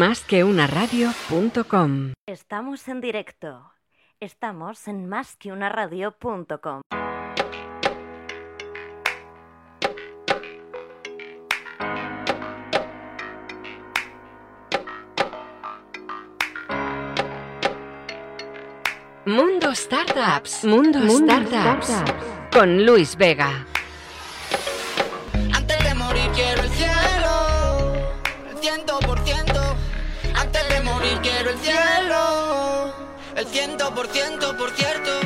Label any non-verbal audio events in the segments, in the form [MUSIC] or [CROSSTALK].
Más que una radio.com. Estamos en directo. Estamos en más que una radio.com. Mundo Startups. Mundo, Startups. Con Luis Vega. Ciento por ciento, por cierto.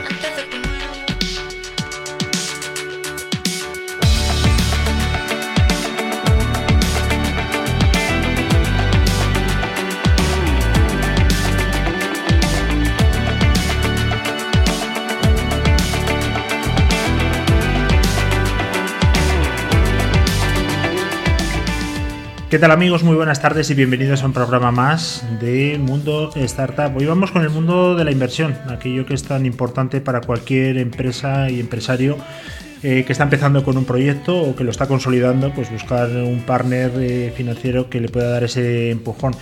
¿Qué tal amigos? Muy buenas tardes y bienvenidos a un programa más de Mundo Startup. Hoy vamos con el mundo de la inversión, aquello que es tan importante para cualquier empresa y empresario eh, que está empezando con un proyecto o que lo está consolidando, pues buscar un partner eh, financiero que le pueda dar ese empujón.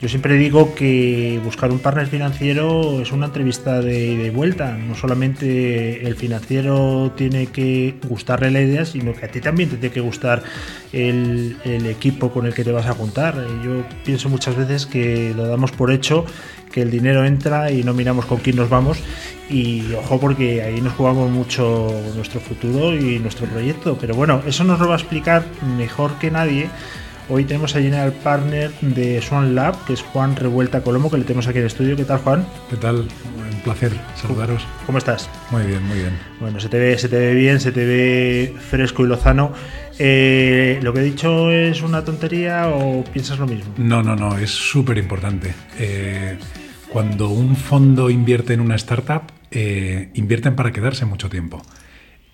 Yo siempre digo que buscar un partner financiero es una entrevista de, de, vuelta. No solamente el financiero tiene que gustarle la idea, sino que a ti también te tiene que gustar el, el equipo con el que te vas a juntar. Yo pienso muchas veces que lo damos por hecho, que el dinero entra y no miramos con quién nos vamos. Y ojo porque ahí nos jugamos mucho nuestro futuro y nuestro proyecto. Pero bueno, eso nos lo va a explicar mejor que nadie Hoy tenemos a General Partner de Swan Lab, que es Juan Revuelta Colomo, que le tenemos aquí en el estudio. ¿Qué tal, Juan? ¿Qué tal? Un placer saludaros. ¿Cómo estás? Muy bien, muy bien. Bueno, se te ve, se te ve bien, se te ve fresco y lozano. Eh, ¿Lo que he dicho es una tontería o piensas lo mismo? No, no, no, es súper importante. Eh, cuando un fondo invierte en una startup, eh, invierten para quedarse mucho tiempo.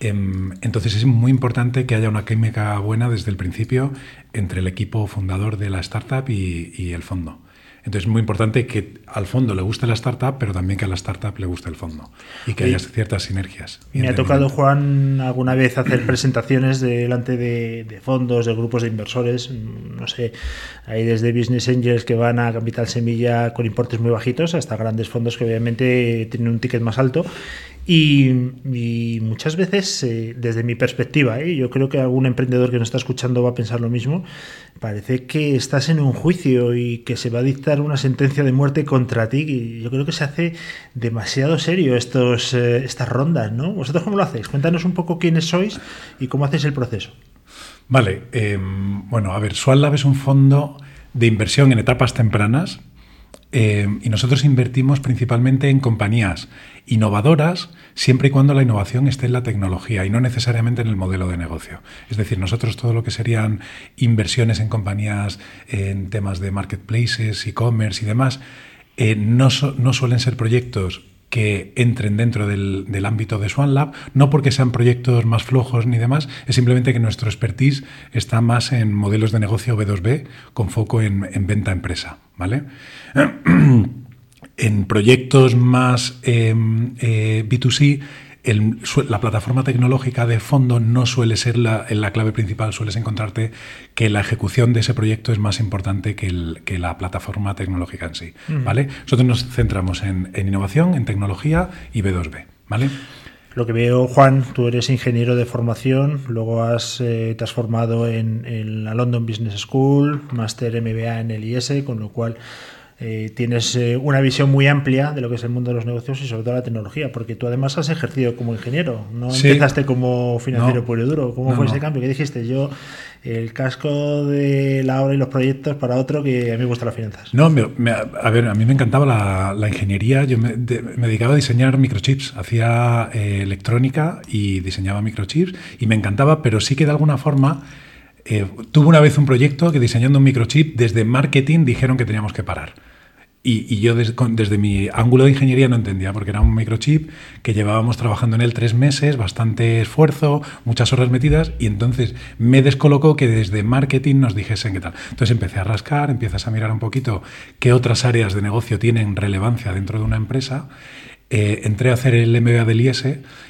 Em, entonces es muy importante que haya una química buena desde el principio entre el equipo fundador de la startup y, y, el fondo. Entonces es muy importante que al fondo le guste la startup, pero también que a la startup le guste el fondo y que haya ciertas sinergias. Me ha tocado, Juan, alguna vez hacer presentaciones delante de, de, fondos, de grupos de inversores, no sé, hay desde Business Angels que van a Capital Semilla con importes muy bajitos hasta grandes fondos que obviamente tienen un ticket más alto y, muchas veces, eh, desde mi perspectiva, ¿eh? yo creo que algún emprendedor que nos está escuchando va a pensar lo mismo, parece que estás en un juicio y que se va a dictar una sentencia de muerte contra ti. Y yo creo que se hace demasiado serio estos, eh, estas rondas, ¿no? ¿Vosotros cómo lo hacéis? Cuéntanos un poco quiénes sois y cómo hacéis el proceso. Vale, eh, bueno, a ver, SwalLab es un fondo de inversión en etapas tempranas eh, y nosotros invertimos principalmente en compañías innovadoras siempre y cuando la innovación esté en la tecnología y no necesariamente en el modelo de negocio. Es decir, nosotros todo lo que serían inversiones en compañías en temas de marketplaces, e-commerce y demás, eh, no, no suelen ser proyectos que entren dentro del, del, ámbito de Swan Lab, no porque sean proyectos más flojos ni demás, es simplemente que nuestro expertise está más en modelos de negocio B2B con foco en, en venta empresa, ¿vale? [CLEARS THROAT] en proyectos más eh, eh, B2C, el, la plataforma tecnológica de fondo no suele ser la, la, clave principal, sueles encontrarte que la ejecución de ese proyecto es más importante que, el, que la plataforma tecnológica en sí. Mm. ¿vale? Nosotros nos centramos en, en, innovación, en tecnología y B2B. ¿vale? Lo que veo, Juan, tú eres ingeniero de formación, luego has, eh, te has formado en, en, la London Business School, máster MBA en el IS, con lo cual eh, tienes eh, una visión muy amplia de lo que es el mundo de los negocios y sobre todo la tecnología, porque tú además has ejercido como ingeniero, no sí. empezaste como financiero no. puro y duro. ¿Cómo no, fue ese cambio? ¿Qué dijiste? Yo, el casco de la obra y los proyectos para otro que a mí me gustan las finanzas. No, me, me, a ver, a mí me encantaba la, la ingeniería, yo me, de, me, dedicaba a diseñar microchips, hacía eh, electrónica y diseñaba microchips y me encantaba, pero sí que de alguna forma... Eh, tuve una vez un proyecto que diseñando un microchip desde marketing dijeron que teníamos que parar. Y, yo desde mi ángulo de ingeniería no entendía, porque era un microchip que llevábamos trabajando en él tres meses, bastante esfuerzo, muchas horas metidas, y entonces me descolocó que desde marketing nos dijesen qué tal. Entonces empecé a rascar, empiezas a mirar un poquito qué otras áreas de negocio tienen relevancia dentro de una empresa eh, entré a hacer el MBA del IES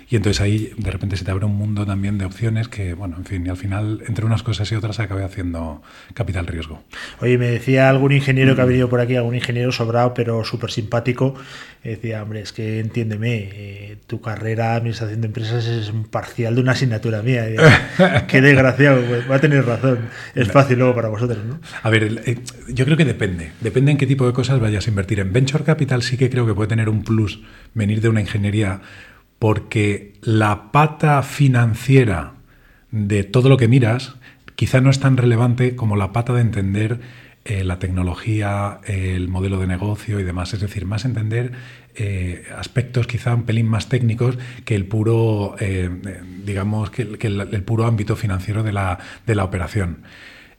y entonces ahí de repente se te abre un mundo también de opciones que, bueno, en fin, y al final entre unas cosas y otras acabé haciendo capital riesgo. Oye, me decía algún ingeniero que ha venido por aquí, algún ingeniero sobrado, pero súper simpático, decía, hombre, es que entiéndeme, eh, tu carrera de administración de empresas es un parcial de una asignatura mía. [LAUGHS] Qué desgraciado, pues, va a tener razón. Es fácil luego para vosotros, ¿no? A ver, eh, yo creo que depende. Depende en qué tipo de cosas vayas a invertir. En Venture Capital sí que creo que puede tener un plus venir de una ingeniería porque la pata financiera de todo lo que miras quizá no es tan relevante como la pata de entender eh, la tecnología, el modelo de negocio y demás. Es decir, más entender eh, aspectos quizá un pelín más técnicos que el puro, eh, digamos, que, el, puro ámbito financiero de la, de la operación.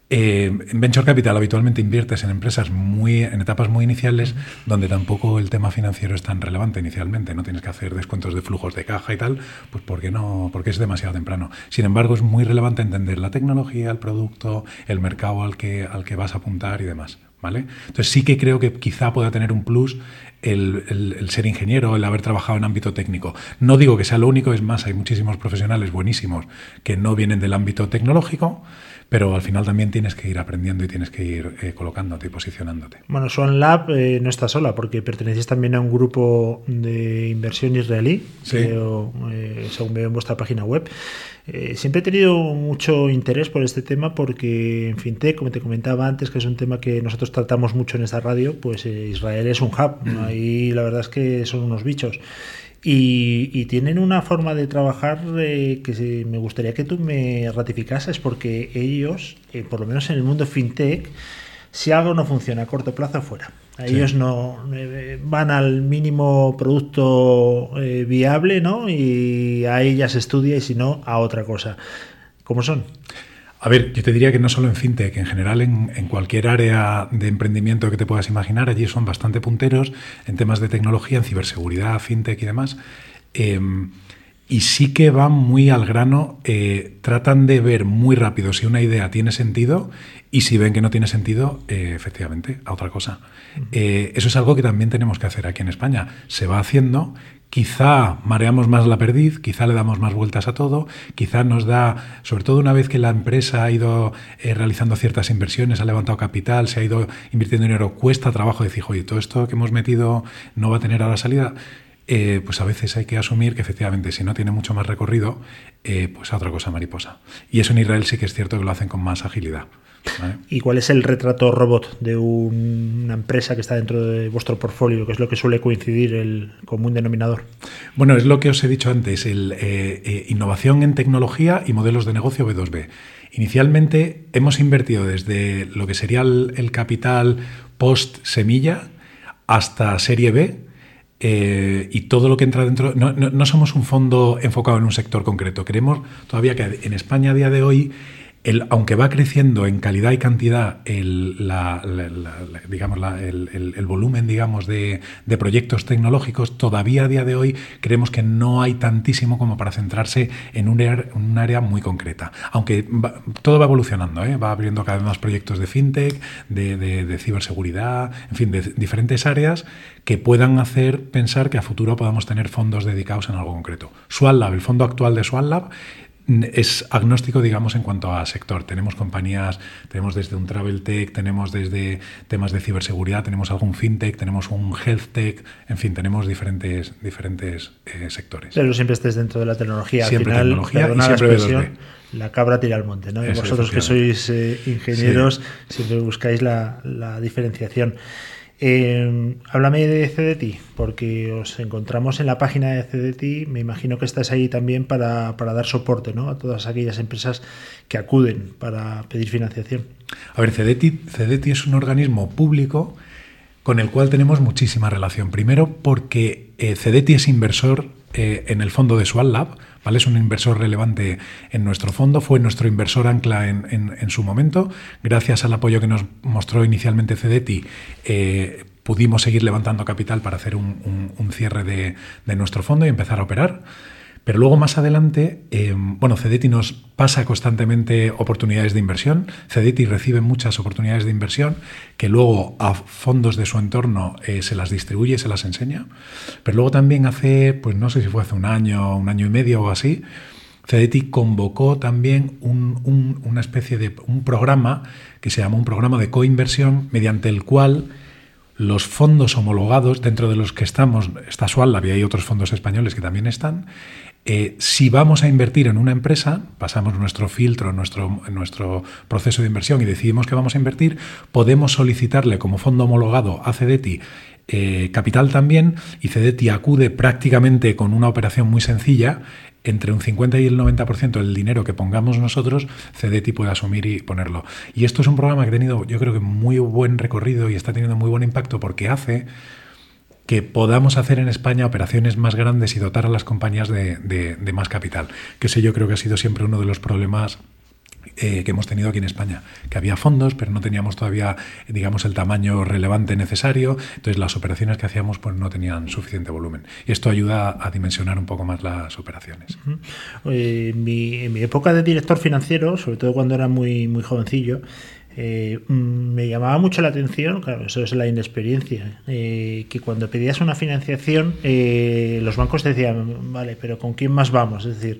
Eh, en Venture Capital habitualmente inviertes en empresas muy en etapas muy iniciales donde tampoco el tema financiero es tan relevante inicialmente, no tienes que hacer descuentos de flujos de caja y tal, pues porque no, porque es demasiado temprano. Sin embargo, es muy relevante entender la tecnología, el producto, el mercado al que, al que vas a apuntar y demás. ¿Vale? Entonces sí que creo que quizá pueda tener un plus el, el, ser ingeniero, el haber trabajado en ámbito técnico. No digo que sea lo único, es más, hay muchísimos profesionales buenísimos que no vienen del ámbito tecnológico, pero al final también tienes que ir aprendiendo y tienes que ir eh, colocándote y posicionándote. Bueno, Swan Lab eh, no está sola porque perteneces también a un grupo de inversión israelí, eh, según veo en vuestra página web. siempre he tenido mucho interés por este tema porque en FinTech, como te comentaba antes, que es un tema que nosotros tratamos mucho en esta radio, pues Israel es un hub. Mm. Ahí la verdad es que son unos bichos. Y, tienen una forma de trabajar eh, que me gustaría que tú me ratificases, porque ellos, eh, por lo menos en el mundo fintech, si algo no funciona a corto plazo, fuera. Ellos no eh, van al mínimo producto viable, ¿no? Y ahí ya se estudia y si no, a otra cosa. ¿Cómo son? A ver, yo te diría que no solo en fintech, en general en, cualquier área de emprendimiento que te puedas imaginar, allí son bastante punteros en temas de tecnología, en ciberseguridad, fintech y demás. Em, y sí que van muy al grano, eh, tratan de ver muy rápido si una idea tiene sentido y si ven que no tiene sentido, eh, efectivamente, a otra cosa. Eh, eso es algo que también tenemos que hacer aquí en España. Se va haciendo Quizá mareamos más la perdiz, quizá le damos más vueltas a todo, quizá nos da, sobre todo una vez que la empresa ha ido eh, realizando ciertas inversiones, ha levantado capital, se ha ido invirtiendo dinero, cuesta trabajo decir, oye, todo esto que hemos metido no va a tener ahora salida. Eh, pues a veces hay que asumir que efectivamente si no tiene mucho más recorrido, eh, pues a otra cosa mariposa. Y eso en Israel sí que es cierto que lo hacen con más agilidad. ¿Y cuál es el retrato robot de una empresa que está dentro de vuestro portfolio? que es lo que suele coincidir el común denominador? Bueno, es lo que os he dicho antes, el, eh, eh, innovación en tecnología y modelos de negocio B2B. Inicialmente hemos invertido desde lo que sería el, capital post semilla hasta serie B, eh, y todo lo que entra dentro. No, no, somos un fondo enfocado en un sector concreto. Queremos todavía que en España a día de hoy aunque va creciendo en calidad y cantidad el, digamos, el, volumen digamos, de, proyectos tecnológicos, todavía a día de hoy creemos que no hay tantísimo como para centrarse en un, área muy concreta. Aunque todo va evolucionando, ¿eh? va abriendo cada vez más proyectos de fintech, de, ciberseguridad, en fin, de diferentes áreas que puedan hacer pensar que a futuro podamos tener fondos dedicados en algo concreto. SwalLab, el fondo actual de SwalLab, es agnóstico, digamos, en cuanto a sector. Tenemos compañías, tenemos desde un travel tech, tenemos desde temas de ciberseguridad, tenemos algún fintech, tenemos un health tech, en fin, tenemos diferentes, diferentes eh, sectores. Pero siempre estés dentro de la tecnología. Siempre Al final, tecnología y siempre la cabra tira al monte, ¿no? y vosotros que sois eh, ingenieros siempre buscáis la, la diferenciación. Eh, háblame de CDT, porque os encontramos en la página de CDT. Me imagino que estás ahí también para, dar soporte ¿no? a todas aquellas empresas que acuden para pedir financiación. A ver, CDT, es un organismo público con el cual tenemos muchísima relación. Primero porque eh, CDT es inversor eh, en el fondo de Swal Lab, Es un inversor relevante en nuestro fondo, fue nuestro inversor ancla en, su momento. Gracias al apoyo que nos mostró inicialmente Cedeti, eh, pudimos seguir levantando capital para hacer un, cierre de, nuestro fondo y empezar a operar. Pero luego más adelante, eh, bueno, Cedeti nos pasa constantemente oportunidades de inversión. Cedeti recibe muchas oportunidades de inversión que luego a fondos de su entorno eh, se las distribuye, se las enseña. Pero luego también hace, pues no sé si fue hace un año, un año y medio o así, Cedeti convocó también una especie de un programa que se llama un programa de coinversión mediante el cual los fondos homologados dentro de los que estamos, está Sual, y hay otros fondos españoles que también están, eh, si vamos a invertir en una empresa, pasamos nuestro filtro, nuestro, nuestro proceso de inversión y decidimos que vamos a invertir, podemos solicitarle como fondo homologado a CEDETI eh, capital también y CEDETI acude prácticamente con una operación muy sencilla entre un 50 y el 90% del dinero que pongamos nosotros, CEDETI puede asumir y ponerlo. Y esto es un programa que ha tenido, yo creo que muy buen recorrido y está teniendo muy buen impacto porque hace que podamos hacer en España operaciones más grandes y dotar a las compañías de, más capital. Que ese yo creo que ha sido siempre uno de los problemas eh, que hemos tenido aquí en España, que había fondos, pero no teníamos todavía, digamos, el tamaño relevante necesario, entonces las operaciones que hacíamos pues no tenían suficiente volumen. Y esto ayuda a dimensionar un poco más las operaciones. en, mi, en mi época de director financiero, sobre todo cuando era muy, muy jovencillo, eh, mm, me llamaba mucho la atención, claro, eso es la inexperiencia, eh, que cuando pedías una financiación, eh, los bancos decían, vale, pero ¿con quién más vamos? Es decir,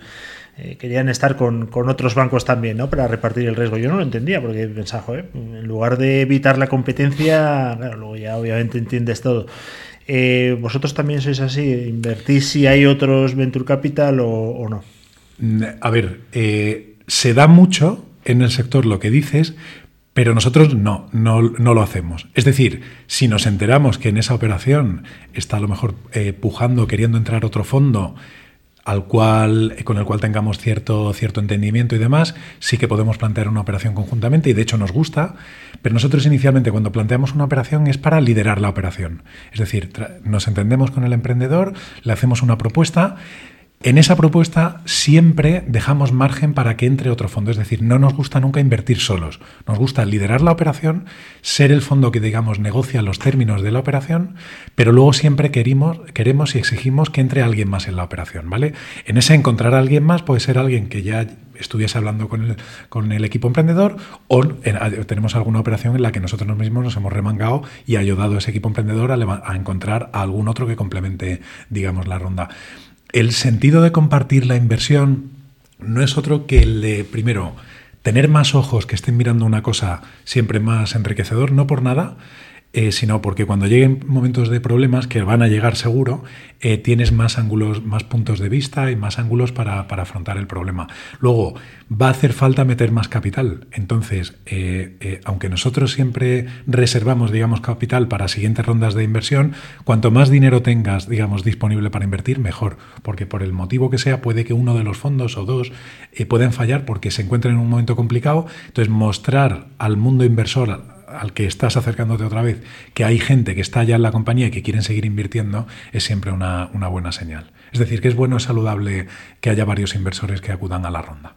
querían estar con, otros bancos también, ¿no? Para repartir el riesgo. Yo no lo entendía, porque pensaba, en lugar de evitar la competencia, claro, luego ya obviamente entiendes todo. ¿Vosotros también sois así? ¿Invertís si hay otros Venture Capital o, o no? A ver, se da mucho en el sector lo que dices, pero nosotros no, no, lo hacemos. Es decir, si nos enteramos que en esa operación está a lo mejor eh, pujando, queriendo entrar otro fondo al cual, con el cual tengamos cierto, cierto entendimiento y demás, sí que podemos plantear una operación conjuntamente y de hecho nos gusta, pero nosotros inicialmente cuando planteamos una operación es para liderar la operación. Es decir, nos entendemos con el emprendedor, le hacemos una propuesta, en esa propuesta siempre dejamos margen para que entre otro fondo, es decir, no nos gusta nunca invertir solos, nos gusta liderar la operación, ser el fondo que digamos negocia los términos de la operación, pero luego siempre queremos, queremos y exigimos que entre alguien más en la operación, ¿vale? En ese encontrar a alguien más puede ser alguien que ya estuviese hablando con el, equipo emprendedor o tenemos alguna operación en la que nosotros mismos nos hemos remangado y ayudado a ese equipo emprendedor a, a encontrar a algún otro que complemente, digamos, la ronda. El sentido de compartir la inversión no es otro que el de, primero, tener más ojos que estén mirando una cosa siempre más enriquecedor, no por nada, eh, sino porque cuando lleguen momentos de problemas, que van a llegar seguro, eh, tienes más ángulos, más puntos de vista y más ángulos para, afrontar el problema. Luego, va a hacer falta meter más capital. Entonces, eh, aunque nosotros siempre reservamos, digamos, capital para siguientes rondas de inversión, cuanto más dinero tengas, digamos, disponible para invertir, mejor. Porque por el motivo que sea, puede que uno de los fondos o dos puedan fallar porque se encuentren en un momento complicado. Entonces, mostrar al mundo inversor, al que estás acercándote otra vez, que hay gente que está ya en la compañía y que quieren seguir invirtiendo, es siempre una, buena señal. Es decir, que es bueno, es saludable que haya varios inversores que acudan a la ronda.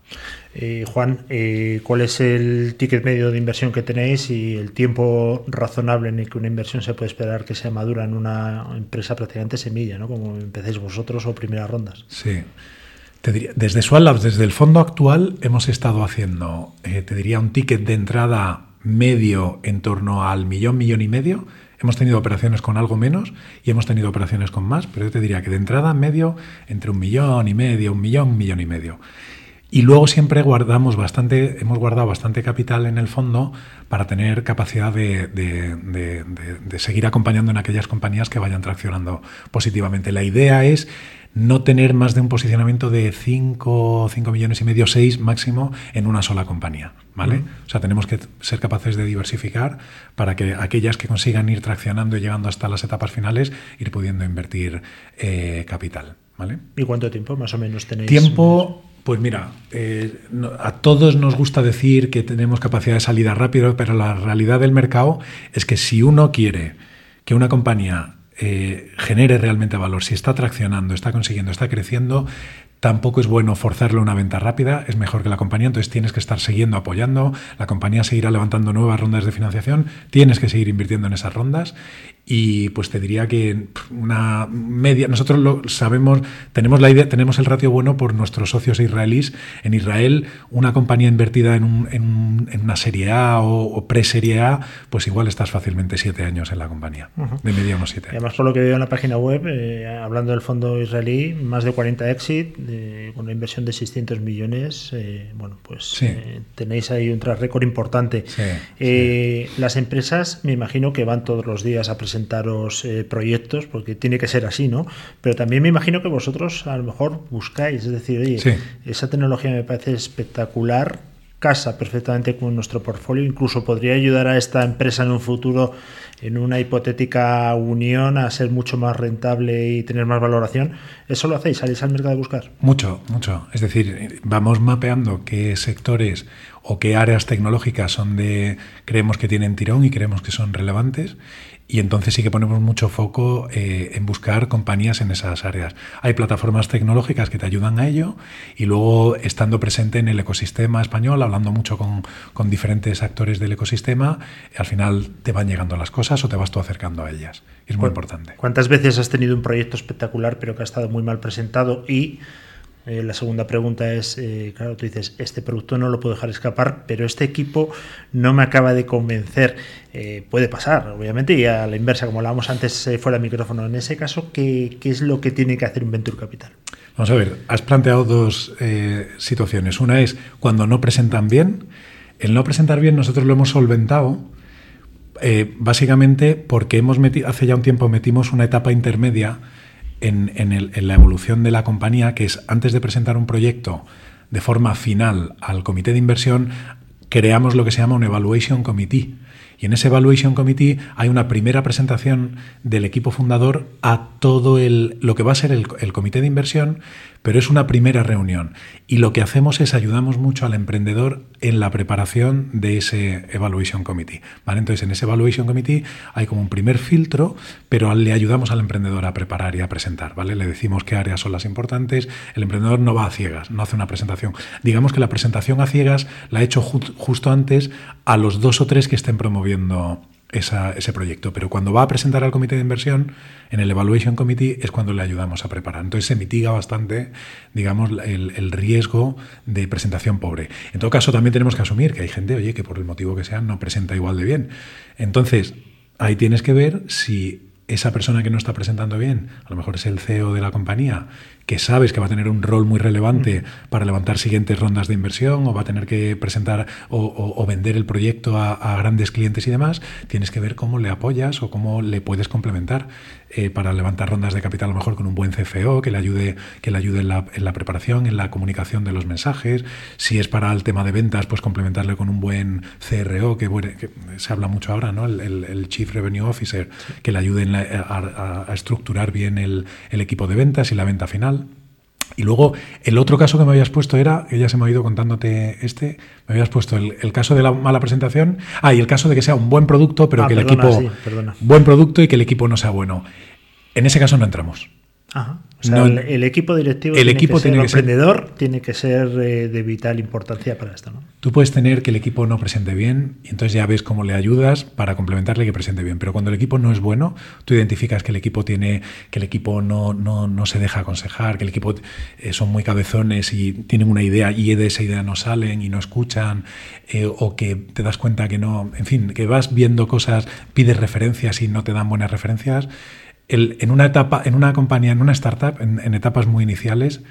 Eh, Juan, eh, ¿cuál es el ticket medio de inversión que tenéis y el tiempo razonable en el que una inversión se puede esperar que sea madura en una empresa prácticamente semilla, ¿no? como empecéis vosotros o primeras rondas? Sí. Te diría, desde Swallabs, desde el fondo actual, hemos estado haciendo, eh, te diría, un ticket de entrada medio en torno al millón, millón y medio. Hemos tenido operaciones con algo menos y hemos tenido operaciones con más, pero yo te diría que de entrada medio entre un millón y medio, un millón, millón y medio. Y luego siempre guardamos bastante, hemos guardado bastante capital en el fondo para tener capacidad de, de, seguir acompañando en aquellas compañías que vayan traccionando positivamente. La idea es no tener más de un posicionamiento de 5, 5 millones y medio, 6 máximo en una sola compañía. ¿Vale? O sea, tenemos que ser capaces de diversificar para que aquellas que consigan ir traccionando y llegando hasta las etapas finales, ir pudiendo invertir eh, capital. ¿vale? ¿Y cuánto tiempo más o menos tenéis? Tiempo, pues mira, eh, a todos nos gusta decir que tenemos capacidad de salida rápido, pero la realidad del mercado es que si uno quiere que una compañía eh, genere realmente valor, si está traccionando, está consiguiendo, está creciendo, Tampoco es bueno forzarle una venta rápida, es mejor que la compañía, entonces tienes que estar siguiendo apoyando, la compañía seguirá levantando nuevas rondas de financiación, tienes que seguir invirtiendo en esas rondas y pues te diría que una media, nosotros lo sabemos, tenemos la idea, tenemos el ratio bueno por nuestros socios israelíes. En Israel, una compañía invertida en, un, en, una serie A o, pre-serie A, pues igual estás fácilmente siete años en la compañía, de media unos siete años. Además, por lo que veo en la página web, eh, hablando del fondo israelí, más de 40 exit, con una inversión de 600 millones, eh, bueno, pues eh, tenéis ahí un tras récord importante. Las empresas, me imagino que van todos los días a presentar presentaros eh, proyectos, porque tiene que ser así, ¿no? Pero también me imagino que vosotros a lo mejor buscáis, es decir, oye, esa tecnología me parece espectacular, casa perfectamente con nuestro portfolio, incluso podría ayudar a esta empresa en un futuro, en una hipotética unión, a ser mucho más rentable y tener más valoración. ¿Eso lo hacéis? ¿Salís al mercado a buscar? Mucho, mucho. Es decir, vamos mapeando qué sectores o qué áreas tecnológicas son de creemos que tienen tirón y creemos que son relevantes y entonces sí que ponemos mucho foco eh, en buscar compañías en esas áreas. Hay plataformas tecnológicas que te ayudan a ello y luego estando presente en el ecosistema español, hablando mucho con, con diferentes actores del ecosistema, al final te van llegando las cosas o te vas tú acercando a ellas. Es muy importante. ¿Cuántas veces has tenido un proyecto espectacular pero que ha estado muy mal presentado y eh, la segunda pregunta es, eh, claro, tú dices, este producto no lo puedo dejar escapar, pero este equipo no me acaba de convencer. Eh, puede pasar, obviamente, y a la inversa, como hablábamos antes fuera del micrófono. En ese caso, ¿qué, es lo que tiene que hacer un Venture Capital? Vamos a ver, has planteado dos situaciones. Una es cuando no presentan bien. El no presentar bien nosotros lo hemos solventado básicamente porque hemos metido, hace ya un tiempo metimos una etapa intermedia en, la evolución de la compañía, que es antes de presentar un proyecto de forma final al comité de inversión, creamos lo que se llama un Evaluation Committee. Y en ese Evaluation Committee hay una primera presentación del equipo fundador a todo el, lo que va a ser el, comité de inversión, pero es una primera reunión. Y lo que hacemos es ayudamos mucho al emprendedor en la preparación de ese Evaluation Committee. ¿vale? Entonces, en ese Evaluation Committee hay como un primer filtro, pero le ayudamos al emprendedor a preparar y a presentar. ¿vale? Le decimos qué áreas son las importantes. El emprendedor no va a ciegas, no hace una presentación. Digamos que la presentación a ciegas la ha hecho justo antes a los dos o tres que estén promoviendo ese proyecto. Pero cuando va a presentar al comité de inversión, en el Evaluation Committee es cuando le ayudamos a preparar. Entonces se mitiga bastante, digamos, el, riesgo de presentación pobre. En todo caso, también tenemos que asumir que hay gente, oye, que por el motivo que sea no presenta igual de bien. Entonces, ahí tienes que ver si esa persona que no está presentando bien, a lo mejor es el CEO de la compañía, que sabes que va a tener un rol muy relevante para levantar siguientes rondas de inversión o va a tener que presentar o, vender el proyecto a, grandes clientes y demás, tienes que ver cómo le apoyas o cómo le puedes complementar eh, para levantar rondas de capital a lo mejor con un buen CFO que le ayude, que le ayude en, la, preparación, en la comunicación de los mensajes. Si es para el tema de ventas, pues complementarle con un buen CRO, que, se habla mucho ahora, ¿no? El, Chief Revenue Officer, que le ayude a, estructurar bien el equipo de ventas y la venta final. Y luego el otro caso que me habías puesto era, que ya se me ha ido contándote este, me habías puesto el, caso de la mala presentación, ah, y el caso de que sea un buen producto, pero ah, que el equipo, buen producto y que el equipo no sea bueno. En ese caso no entramos. Ajá. O sea, el, equipo directivo, el tiene equipo que ser, tiene emprendedor tiene que ser eh, de vital importancia para esto, ¿no? Tú puedes tener que el equipo no presente bien y entonces ya ves cómo le ayudas para complementarle que presente bien. Pero cuando el equipo no es bueno, tú identificas que el equipo tiene, que el equipo no, no, no se deja aconsejar, que el equipo eh, son muy cabezones y tienen una idea y de esa idea no salen y no escuchan, eh, o que te das cuenta que no, en fin, que vas viendo cosas, pides referencias y no te dan buenas referencias en una etapa, en una compañía, en una startup, en, etapas muy iniciales,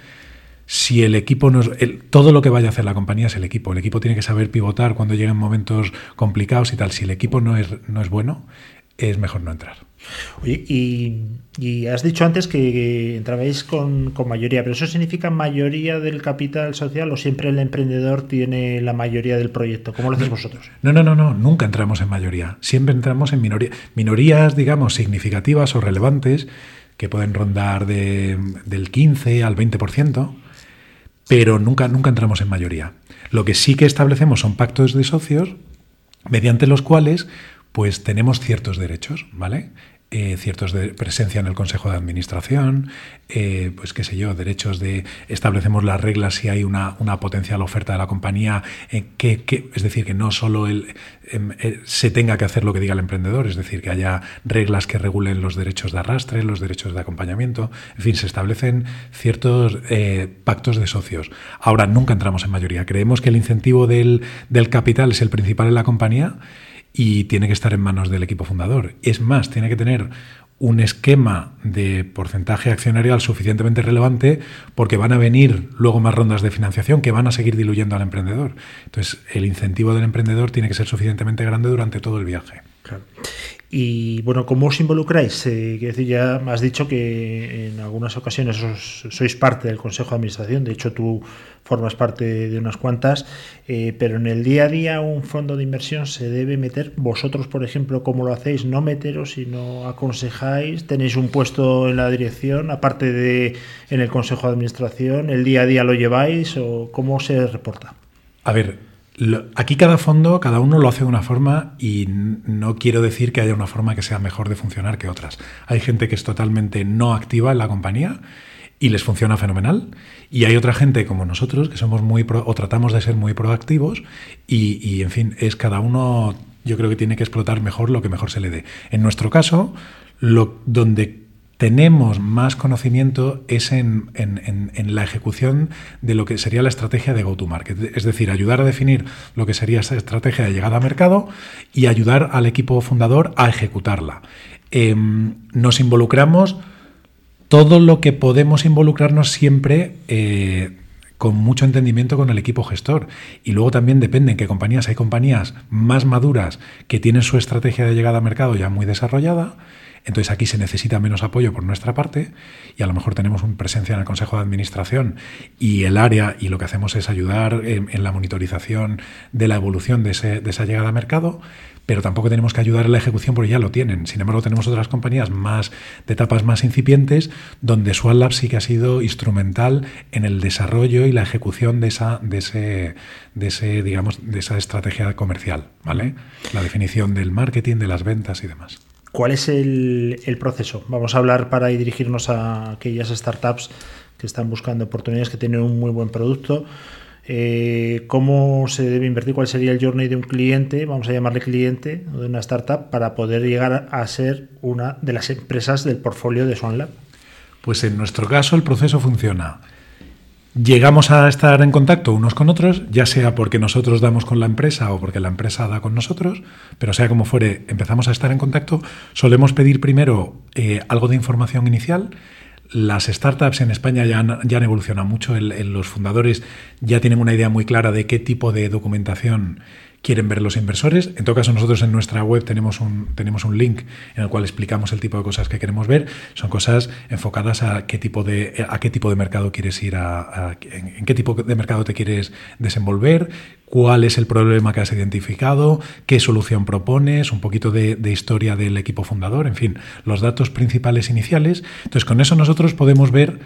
si el equipo no todo lo que vaya a hacer la compañía es el equipo. El equipo tiene que saber pivotar cuando lleguen momentos complicados y tal. Si el equipo no es, no es bueno, es mejor no entrar. Oye, y, has dicho antes que entrabais con, mayoría, pero ¿eso significa mayoría del capital social o siempre el emprendedor tiene la mayoría del proyecto? ¿Cómo lo hacéis vosotros? No, no, no, no, nunca entramos en mayoría. Siempre entramos en minoría. Minorías, digamos, significativas o relevantes que pueden rondar de, del 15 al 20%, pero nunca, nunca entramos en mayoría. Lo que sí que establecemos son pactos de socios mediante los cuales pues tenemos ciertos derechos, ¿vale? eh, ciertos de presencia en el Consejo de Administración, eh, pues qué sé yo, derechos de establecemos las reglas si hay una, una potencial oferta de la compañía, eh, que, es decir, que no solo el, em, se tenga que hacer lo que diga el emprendedor, es decir, que haya reglas que regulen los derechos de arrastre, los derechos de acompañamiento, en fin, se establecen ciertos pactos de socios. Ahora, nunca entramos en mayoría, creemos que el incentivo del, del capital es el principal en la compañía y tiene que estar en manos del equipo fundador. Es más, tiene que tener un esquema de porcentaje accionarial suficientemente relevante porque van a venir luego más rondas de financiación que van a seguir diluyendo al emprendedor. Entonces, el incentivo del emprendedor tiene que ser suficientemente grande durante todo el viaje. Y bueno, ¿cómo os involucráis? Eh, decir, ya has dicho que en algunas ocasiones sois parte del Consejo de Administración, de hecho tú formas parte de unas cuantas, eh, pero en el día a día un fondo de inversión se debe meter. Vosotros, por ejemplo, ¿cómo lo hacéis? No meteros, sino aconsejáis, tenéis un puesto en la dirección, aparte de en el Consejo de Administración, ¿el día a día lo lleváis o cómo se reporta? A ver, aquí cada fondo, cada uno lo hace de una forma y no quiero decir que haya una forma que sea mejor de funcionar que otras. Hay gente que es totalmente no activa en la compañía y les funciona fenomenal. Y hay otra gente como nosotros que somos muy o tratamos de ser muy proactivos y, en fin, es cada uno yo creo que tiene que explotar mejor lo que mejor se le dé. En nuestro caso, lo, donde tenemos más conocimiento es en, la ejecución de lo que sería la estrategia de go-to-market, es decir, ayudar a definir lo que sería esa estrategia de llegada a mercado y ayudar al equipo fundador a ejecutarla. Em, nos involucramos todo lo que podemos involucrarnos siempre. Eh, con mucho entendimiento con el equipo gestor. Y luego también depende en qué compañías. Hay compañías más maduras que tienen su estrategia de llegada a mercado ya muy desarrollada entonces aquí se necesita menos apoyo por nuestra parte y a lo mejor tenemos una presencia en el Consejo de Administración y el área y lo que hacemos es ayudar en, la monitorización de la evolución de, esa llegada a mercado, pero tampoco tenemos que ayudar en la ejecución porque ya lo tienen. Sin embargo, tenemos otras compañías más de etapas más incipientes donde SwallLab sí que ha sido instrumental en el desarrollo y la ejecución de esa, ese, ese, de esa estrategia comercial, ¿vale? La definición del marketing, de las ventas y demás. ¿Cuál es el, proceso? Vamos a hablar para dirigirnos a aquellas startups que están buscando oportunidades, que tienen un muy buen producto. Eh, ¿Cómo se debe invertir? ¿Cuál sería el journey de un cliente? Vamos a llamarle cliente de una startup para poder llegar a ser una de las empresas del portfolio de SwanLab. Pues en nuestro caso el proceso funciona llegamos a estar en contacto unos con otros, ya sea porque nosotros damos con la empresa o porque la empresa da con nosotros, pero sea como fuere, empezamos a estar en contacto, solemos pedir primero eh, algo de información inicial. Las startups en España ya han, ya han evolucionado mucho, los fundadores ya tienen una idea muy clara de qué tipo de documentación quieren ver los inversores. En todo caso, nosotros en nuestra web tenemos un, tenemos un link en el cual explicamos el tipo de cosas que queremos ver. Son cosas enfocadas a qué tipo de, a qué tipo de mercado quieres ir, a, en, qué tipo de mercado te quieres desenvolver, cuál es el problema que has identificado, qué solución propones, un poquito de, de, historia del equipo fundador, en fin, los datos principales iniciales. Entonces, con eso nosotros podemos ver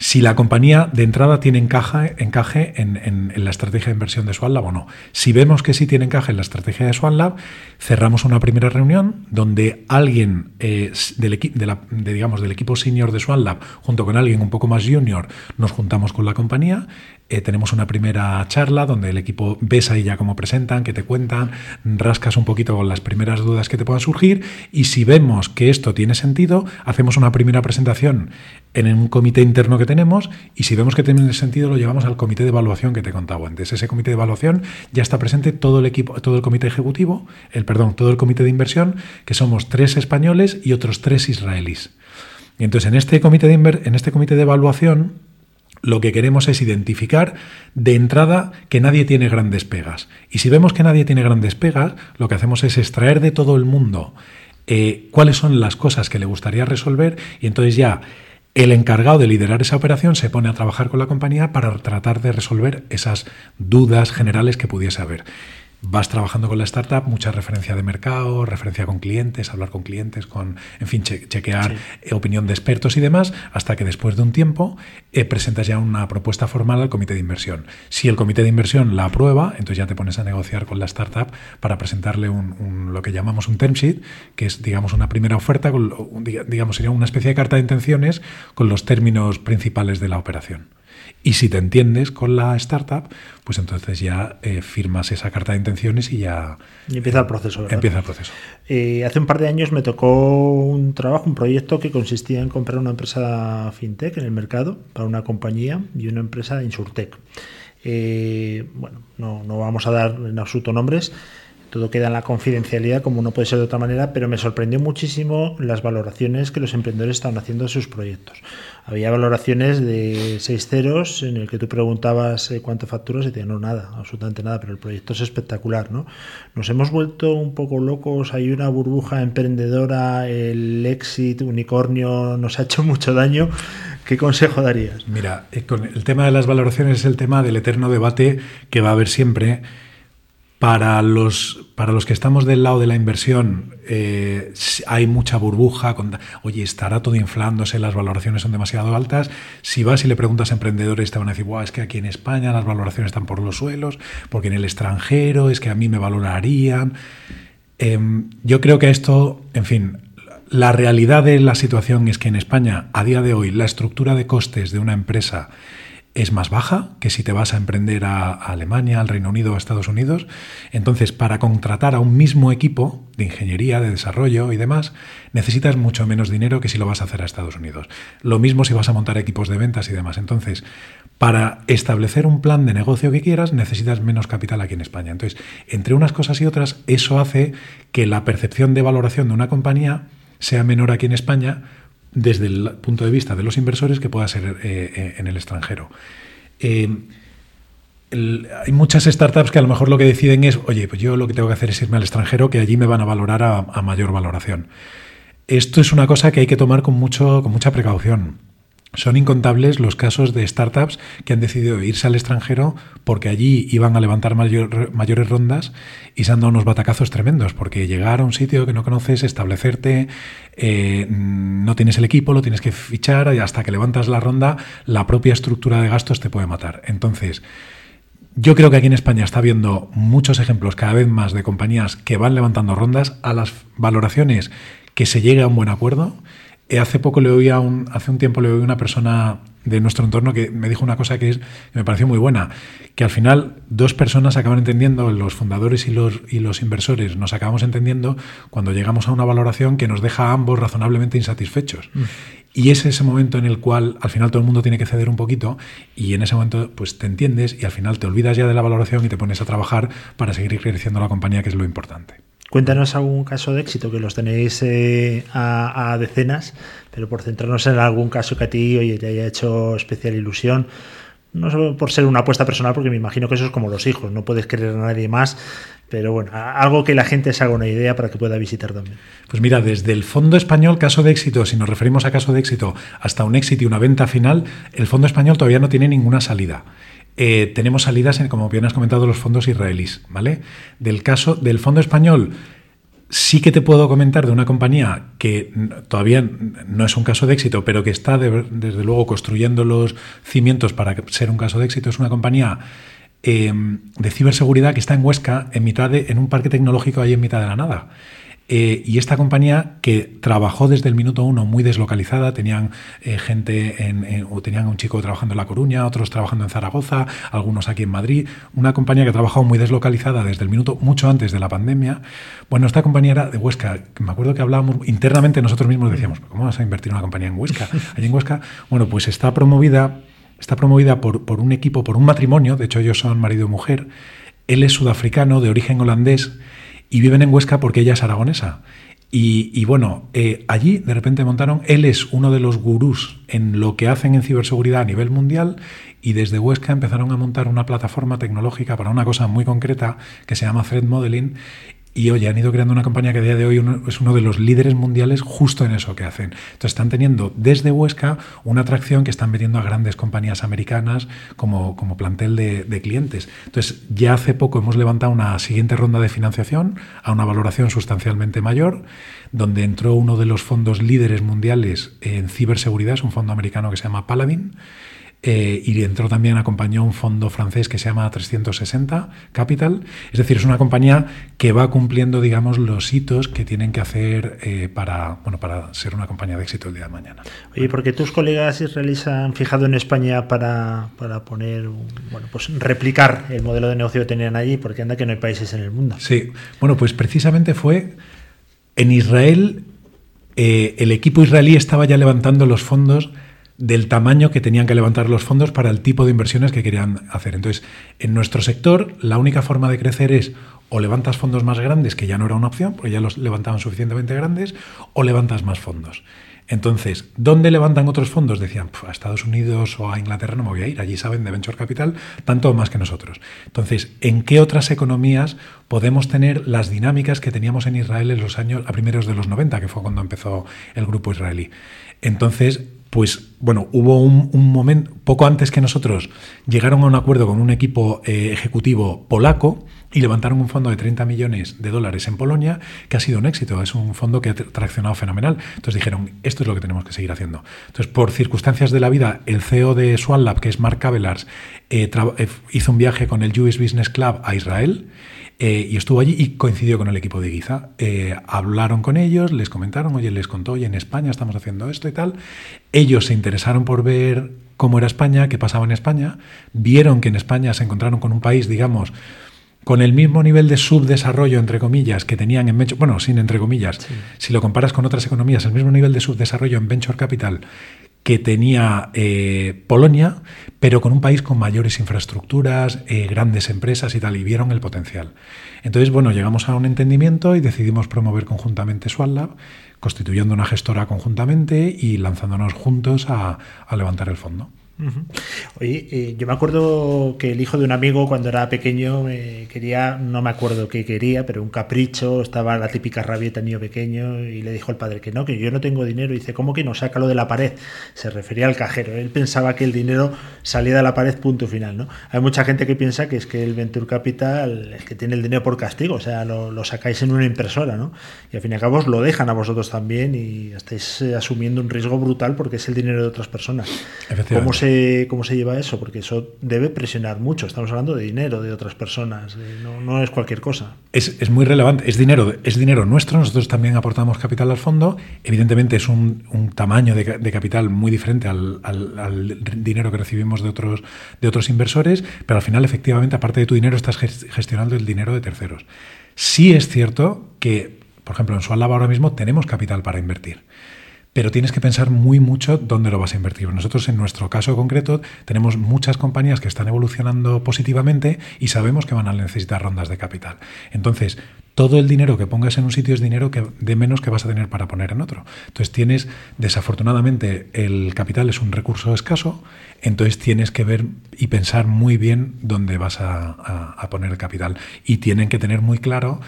si la compañía de entrada tiene encaje, en, la estrategia de inversión de SwanLab o no. Si vemos que sí tiene encaje en la estrategia de SwanLab, cerramos una primera reunión donde alguien eh, del, de digamos, del equipo senior de SwanLab, junto con alguien un poco más junior, nos juntamos con la compañía, eh, tenemos una primera charla donde el equipo ves ahí ya cómo presentan, que te cuentan, rascas un poquito con las primeras dudas que te puedan surgir y si vemos que esto tiene sentido, hacemos una primera presentación en un comité interno que tenemos y si vemos que tiene sentido lo llevamos al comité de evaluación que te contaba antes. Ese comité de evaluación ya está presente todo el equipo, todo el comité ejecutivo, el perdón, todo el comité de inversión, que somos tres españoles y otros tres israelíes. Y entonces en este comité de, en este comité de evaluación lo que queremos es identificar de entrada que nadie tiene grandes pegas. Y si vemos que nadie tiene grandes pegas, lo que hacemos es extraer de todo el mundo eh, cuáles son las cosas que le gustaría resolver y entonces ya el encargado de liderar esa operación se pone a trabajar con la compañía para tratar de resolver esas dudas generales que pudiese haber. Vas trabajando con la startup, mucha referencia de mercado, referencia con clientes, hablar con clientes, con, en fin, chequear eh, opinión de expertos y demás, hasta que después de un tiempo eh, presentas ya una propuesta formal al comité de inversión. Si el comité de inversión la aprueba, entonces ya te pones a negociar con la startup para presentarle un, lo que llamamos un term sheet, que es, digamos, una primera oferta, con, digamos, sería una especie de carta de intenciones con los términos principales de la operación. Y si te entiendes con la startup, pues entonces ya eh, firmas esa carta de intenciones y ya... Y empieza el proceso. Empieza el proceso. Eh, hace un par de años me tocó un trabajo, un proyecto que consistía en comprar una empresa fintech en el mercado para una compañía y una empresa de insurtech. Eh, bueno, no, no vamos a dar en absoluto nombres, todo queda en la confidencialidad, como no puede ser de otra manera, pero me sorprendió muchísimo las valoraciones que los emprendedores estaban haciendo de sus proyectos. Había valoraciones de seis ceros en el que tú preguntabas eh, cuánto facturas y te no, nada, absolutamente nada, pero el proyecto es espectacular, ¿no? Nos hemos vuelto un poco locos, hay una burbuja emprendedora, el exit, unicornio, nos ha hecho mucho daño. ¿Qué consejo darías? Mira, eh, con el tema de las valoraciones es el tema del eterno debate que va a haber siempre para los, para los que estamos del lado de la inversión, eh, hay mucha burbuja. Oye, estará todo inflándose, las valoraciones son demasiado altas. Si vas y le preguntas a emprendedores, te van a decir, es que aquí en España las valoraciones están por los suelos, porque en el extranjero es que a mí me valorarían. Em, yo creo que esto, en fin, la realidad de la situación es que en España, a día de hoy, la estructura de costes de una empresa es más baja que si te vas a emprender a, Alemania, al Reino Unido o a Estados Unidos. Entonces, para contratar a un mismo equipo de ingeniería, de desarrollo y demás, necesitas mucho menos dinero que si lo vas a hacer a Estados Unidos. Lo mismo si vas a montar equipos de ventas y demás. Entonces, para establecer un plan de negocio que quieras, necesitas menos capital aquí en España. Entonces, entre unas cosas y otras, eso hace que la percepción de valoración de una compañía sea menor aquí en España desde el punto de vista de los inversores que pueda ser eh, eh, en el extranjero. Eh, hay muchas startups que a lo mejor lo que deciden es, oye, pues yo lo que tengo que hacer es irme al extranjero, que allí me van a valorar a, a mayor valoración. Esto es una cosa que hay que tomar con, mucho, con mucha precaución. Son incontables los casos de startups que han decidido irse al extranjero porque allí iban a levantar mayores rondas y se han dado unos batacazos tremendos, porque llegar a un sitio que no conoces, establecerte, eh, no tienes el equipo, lo tienes que fichar y hasta que levantas la ronda, la propia estructura de gastos te puede matar. Entonces, yo creo que aquí en España está habiendo muchos ejemplos cada vez más de compañías que van levantando rondas a las valoraciones que se llegue a un buen acuerdo hace poco le oí a un, hace un tiempo le oí a una persona de nuestro entorno que me dijo una cosa que, es, me pareció muy buena, que al final dos personas acaban entendiendo, los fundadores y los, y los inversores nos acabamos entendiendo cuando llegamos a una valoración que nos deja a ambos razonablemente insatisfechos. Mm. Y es ese momento en el cual al final todo el mundo tiene que ceder un poquito y en ese momento pues te entiendes y al final te olvidas ya de la valoración y te pones a trabajar para seguir creciendo la compañía, que es lo importante. Cuéntanos algún caso de éxito, que los tenéis eh, a, decenas, pero por centrarnos en algún caso que a ti oye, te haya hecho especial ilusión. No solo por ser una apuesta personal, porque me imagino que eso es como los hijos, no puedes querer a nadie más, pero bueno, algo que la gente se haga una idea para que pueda visitar también. Pues mira, desde el Fondo Español Caso de Éxito, si nos referimos a caso de éxito, hasta un éxito y una venta final, el Fondo Español todavía no tiene ninguna salida. Eh, tenemos salidas, en, como bien has comentado, los fondos israelíes, ¿vale? Del caso del fondo español, sí que te puedo comentar de una compañía que todavía no es un caso de éxito, pero que está desde luego construyendo los cimientos para ser un caso de éxito. Es una compañía em, de ciberseguridad que está en Huesca, en mitad de, en un parque tecnológico ahí en mitad de la nada. Eh, y esta compañía que trabajó desde el minuto uno muy deslocalizada, tenían eh, gente en, o tenían un chico trabajando en La Coruña, otros trabajando en Zaragoza, algunos aquí en Madrid, una compañía que trabajó muy deslocalizada desde el minuto mucho antes de la pandemia. Bueno, esta compañía era de Huesca, me acuerdo que hablábamos internamente nosotros mismos decíamos, ¿cómo vas a invertir una compañía en Huesca? Allí en Huesca, bueno, pues está promovida, está promovida por, por un equipo, por un matrimonio, de hecho ellos son marido y mujer, él es sudafricano de origen holandés y viven en Huesca porque ella es aragonesa. Y, bueno, eh, allí de repente montaron, él es uno de los gurús en lo que hacen en ciberseguridad a nivel mundial y desde Huesca empezaron a montar una plataforma tecnológica para una cosa muy concreta que se llama Threat Modeling y oye, han ido creando una compañía que a día de hoy es uno de los líderes mundiales justo en eso que hacen. Entonces están teniendo desde Huesca una atracción que están metiendo a grandes compañías americanas como, como plantel de, de clientes. Entonces ya hace poco hemos levantado una siguiente ronda de financiación a una valoración sustancialmente mayor, donde entró uno de los fondos líderes mundiales en ciberseguridad, es un fondo americano que se llama Paladin. Eh, y entró también, acompañó un fondo francés que se llama 360 Capital. Es decir, es una compañía que va cumpliendo, digamos, los hitos que tienen que hacer eh, para, bueno, para ser una compañía de éxito el día de mañana. Oye, porque tus colegas israelíes han fijado en España para, para poner, bueno, pues replicar el modelo de negocio que tenían allí, porque anda que no hay países en el mundo. Sí, bueno, pues precisamente fue en Israel, eh, el equipo israelí estaba ya levantando los fondos del tamaño que tenían que levantar los fondos para el tipo de inversiones que querían hacer. Entonces, en nuestro sector, la única forma de crecer es o levantas fondos más grandes, que ya no era una opción, porque ya los levantaban suficientemente grandes, o levantas más fondos. Entonces, ¿dónde levantan otros fondos? Decían, "Pf, a Estados Unidos o a Inglaterra no me voy a ir, allí saben de Venture Capital tanto más que nosotros. Entonces, ¿en qué otras economías podemos tener las dinámicas que teníamos en Israel en los años, a primeros de los 90, que fue cuando empezó el grupo israelí? Entonces, pues bueno, hubo un, momento, poco antes que nosotros, llegaron a un acuerdo con un equipo eh, ejecutivo polaco y levantaron un fondo de 30 millones de dólares en Polonia, que ha sido un éxito, es un fondo que ha tra- traccionado fenomenal. Entonces dijeron, esto es lo que tenemos que seguir haciendo. Entonces, por circunstancias de la vida, el CEO de Swan Lab, que es Mark Cavelars, eh, eh, hizo un viaje con el Jewish Business Club a Israel eh, y estuvo allí y coincidió con el equipo de Giza. Eh, hablaron con ellos, les comentaron, oye, les contó, oye, en España estamos haciendo esto y tal. Ellos se interesaron por ver cómo era España, qué pasaba en España, vieron que en España se encontraron con un país, digamos, con el mismo nivel de subdesarrollo, entre comillas, que tenían en Venture, bueno, sin entre comillas, si lo comparas con otras economías, el mismo nivel de subdesarrollo en Venture Capital que tenía eh, Polonia, pero con un país con mayores infraestructuras, eh, grandes empresas y tal, y vieron el potencial. Entonces, bueno, llegamos a un entendimiento y decidimos promover conjuntamente SwatLab, constituyendo una gestora conjuntamente y lanzándonos juntos a levantar el fondo. Ujú. Oye, eh, yo me acuerdo que el hijo de un amigo cuando era pequeño eh, quería, no me acuerdo qué quería, pero un capricho, estaba la típica rabieta niño pequeño y le dijo al padre que no, que yo no tengo dinero. Y dice, ¿cómo que no? Sácalo de la pared. Se refería al cajero. Él pensaba que el dinero salía de la pared, punto final, ¿no? Hay mucha gente que piensa que es que el Venture Capital es que tiene el dinero por castigo, o sea, lo, lo sacáis en una impresora, ¿no? Y al fin y al cabo os lo dejan a vosotros también y estáis eh, asumiendo un riesgo brutal porque es el dinero de otras personas. ¿Cómo se cómo se lleva eso, porque eso debe presionar mucho. Estamos hablando de dinero de otras personas, eh, no, no, es cualquier cosa. Es, es, muy relevante, es dinero, es dinero nuestro, nosotros también aportamos capital al fondo, evidentemente es un, un tamaño de, de, capital muy diferente al, al, al, dinero que recibimos de otros, de otros inversores, pero al final efectivamente aparte de tu dinero estás gestionando el dinero de terceros. Sí es cierto que, por ejemplo, en Sualab ahora mismo tenemos capital para invertir pero tienes que pensar muy mucho dónde lo vas a invertir. Nosotros, en nuestro caso concreto, tenemos muchas compañías que están evolucionando positivamente y sabemos que van a necesitar rondas de capital. Entonces, todo el dinero que pongas en un sitio es dinero que, de menos que vas a tener para poner en otro. Entonces, tienes, desafortunadamente, el capital es un recurso escaso, entonces tienes que ver y pensar muy bien dónde vas a, a, a poner el capital. Y tienen que tener muy claro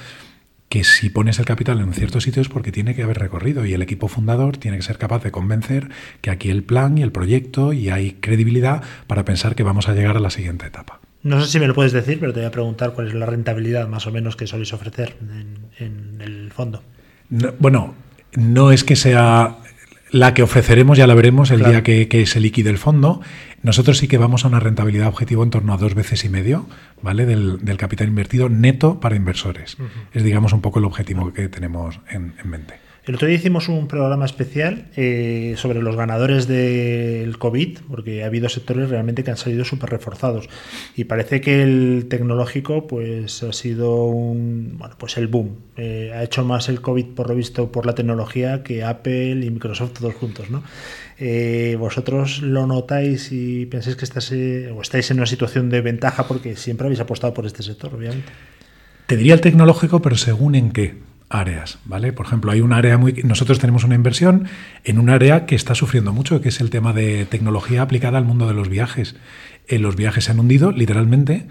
que si pones el capital en un cierto sitio es porque tiene que haber recorrido y el equipo fundador tiene que ser capaz de convencer que aquí el plan y el proyecto y hay credibilidad para pensar que vamos a llegar a la siguiente etapa. No sé si me lo puedes decir, pero te voy a preguntar cuál es la rentabilidad más o menos que soléis ofrecer en, en el fondo. No, bueno, no es que sea la que ofreceremos, ya la veremos el claro. día que, que, se liquide el fondo. Nosotros sí que vamos a una rentabilidad objetivo en torno a dos veces y medio, ¿vale? Del, del capital invertido neto para inversores. Uh -huh. Es, digamos, un poco el objetivo que tenemos en, en mente. El otro día hicimos un programa especial eh, sobre los ganadores del COVID, porque ha habido sectores realmente que han salido súper reforzados. Y parece que el tecnológico pues, ha sido un, bueno, pues el boom. Eh, ha hecho más el COVID, por lo visto, por la tecnología que Apple y Microsoft todos juntos. ¿no? Eh, ¿Vosotros lo notáis y pensáis que estás, o estáis en una situación de ventaja porque siempre habéis apostado por este sector, obviamente? Te diría el tecnológico, pero según en qué áreas, ¿vale? Por ejemplo, hay un área muy nosotros tenemos una inversión en un área que está sufriendo mucho, que es el tema de tecnología aplicada al mundo de los viajes. Eh, los viajes se han hundido literalmente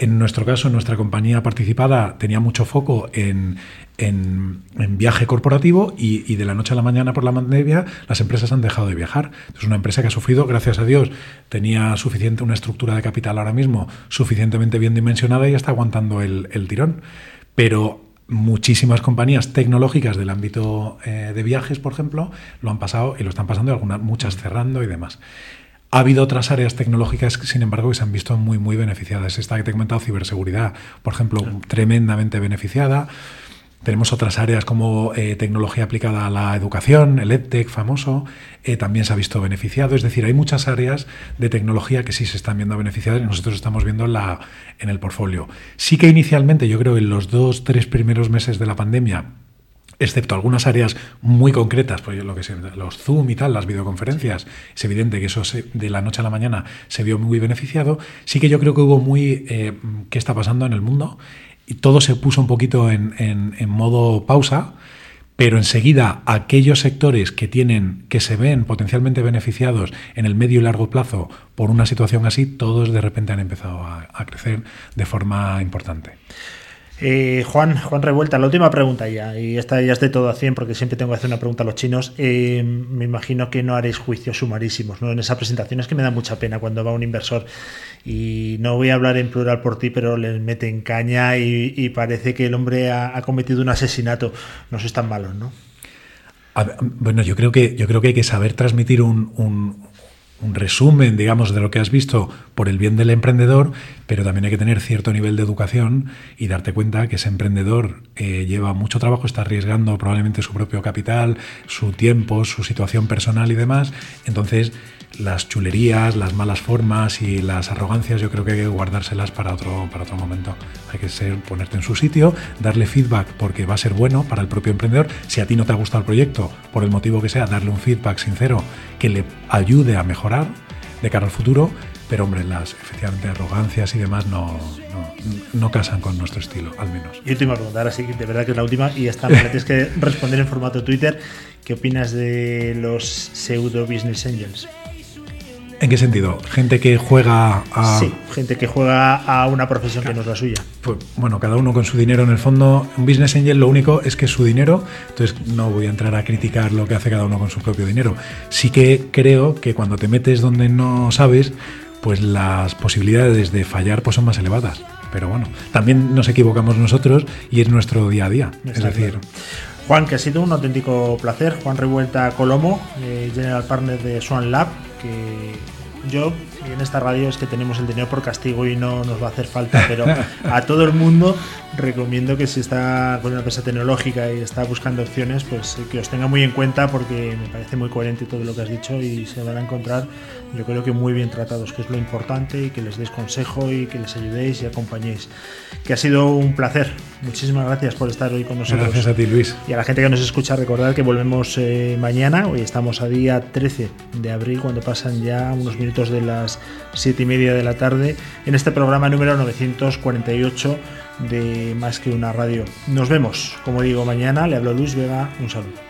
En nuestro caso, nuestra compañía participada tenía mucho foco en, en, viaje corporativo y, de la noche a la mañana por la pandemia las empresas han dejado de viajar. Es una empresa que ha sufrido, gracias a Dios, tenía suficiente una estructura de capital ahora mismo suficientemente bien dimensionada y está aguantando el, tirón. Pero muchísimas compañías tecnológicas del ámbito eh, de viajes, por ejemplo, lo han pasado y lo están pasando, algunas, muchas cerrando y demás. Ha habido otras áreas tecnológicas, sin embargo, que se han visto muy, muy beneficiadas. Esta que te he comentado, ciberseguridad, por ejemplo, tremendamente beneficiada. Tenemos otras áreas como eh, tecnología aplicada a la educación, el EdTech famoso, eh, también se ha visto beneficiado. Es decir, hay muchas áreas de tecnología que sí se están viendo beneficiadas y nosotros estamos viendo la, en el portfolio. Sí que inicialmente, yo creo, en los dos, tres primeros meses de la pandemia, excepto algunas áreas muy concretas, pues lo que sé, los Zoom y tal, las videoconferencias, es evidente que eso de la noche a la mañana se vio muy beneficiado. Sí que yo creo que hubo muy eh, qué está pasando en el mundo y todo se puso un poquito en, en, modo pausa, pero enseguida aquellos sectores que tienen, que se ven potencialmente beneficiados en el medio y largo plazo por una situación así, todos de repente han empezado a, a crecer de forma importante. Eh, Juan, Juan Revuelta, la última pregunta ya, y esta ya es de todo a 100 porque siempre tengo que hacer una pregunta a los chinos. Eh, me imagino que no haréis juicios sumarísimos ¿no? en esa presentación, es que me da mucha pena cuando va un inversor y no voy a hablar en plural por ti, pero le meten caña y, parece que el hombre ha, cometido un asesinato. No sois tan malos, ¿no? bueno, yo creo que yo creo que hay que saber transmitir un resumen, digamos, de lo que has visto por el bien del emprendedor, pero también hay que tener cierto nivel de educación y darte cuenta que ese emprendedor eh, lleva mucho trabajo, está arriesgando probablemente su propio capital, su tiempo, su situación personal y demás. Entonces, las chulerías, las malas formas y las arrogancias, yo creo que hay que guardárselas para otro, para otro momento. Hay que ser, ponerte en su sitio, darle feedback porque va a ser bueno para el propio emprendedor. Si a ti no te ha gustado el proyecto, por el motivo que sea, darle un feedback sincero que le ayude a mejorar de cara al futuro. Pero hombre, las efectivamente arrogancias y demás no, no, casan con nuestro estilo, al menos. Y última pregunta, ahora sí, de verdad que es la última, y esta me tienes que [LAUGHS] responder en formato Twitter. ¿Qué opinas de los pseudo business angels? ¿En qué sentido? ¿Gente que juega a...? Sí, gente que juega a una profesión que no es la suya. Pues bueno, cada uno con su dinero en el fondo. Un business angel lo único es que es su dinero, entonces no voy a entrar a criticar lo que hace cada uno con su propio dinero. Sí que creo que cuando te metes donde no sabes, pues las posibilidades de fallar pues son más elevadas. Pero bueno, también nos equivocamos nosotros y es nuestro día a día. es decir... Juan, que ha sido un auténtico placer. Juan Revuelta Colomo, eh, General Partner de Swan Lab, que yo en esta radio es que tenemos el dinero por castigo y no nos va a hacer falta, pero [LAUGHS] a todo el mundo recomiendo que si está con una empresa tecnológica y está buscando opciones, pues que os tenga muy en cuenta porque me parece muy coherente todo lo que has dicho y se van a encontrar yo creo que muy bien tratados, que es lo importante y que les deis consejo y que les ayudéis y acompañéis. Que ha sido un placer. Muchísimas gracias por estar hoy con nosotros. Gracias a ti, Luis. Y a la gente que nos escucha, recordad que volvemos eh, mañana. Hoy estamos a día 13 de abril, cuando pasan ya unos minutos de las 7 y media de la tarde, en este programa número 948 de Más que una radio. Nos vemos, como digo, mañana. Le hablo Luis Vega. Un saludo.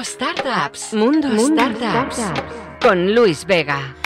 Mundo Startups. Mundo, Startups. Con Luis Vega.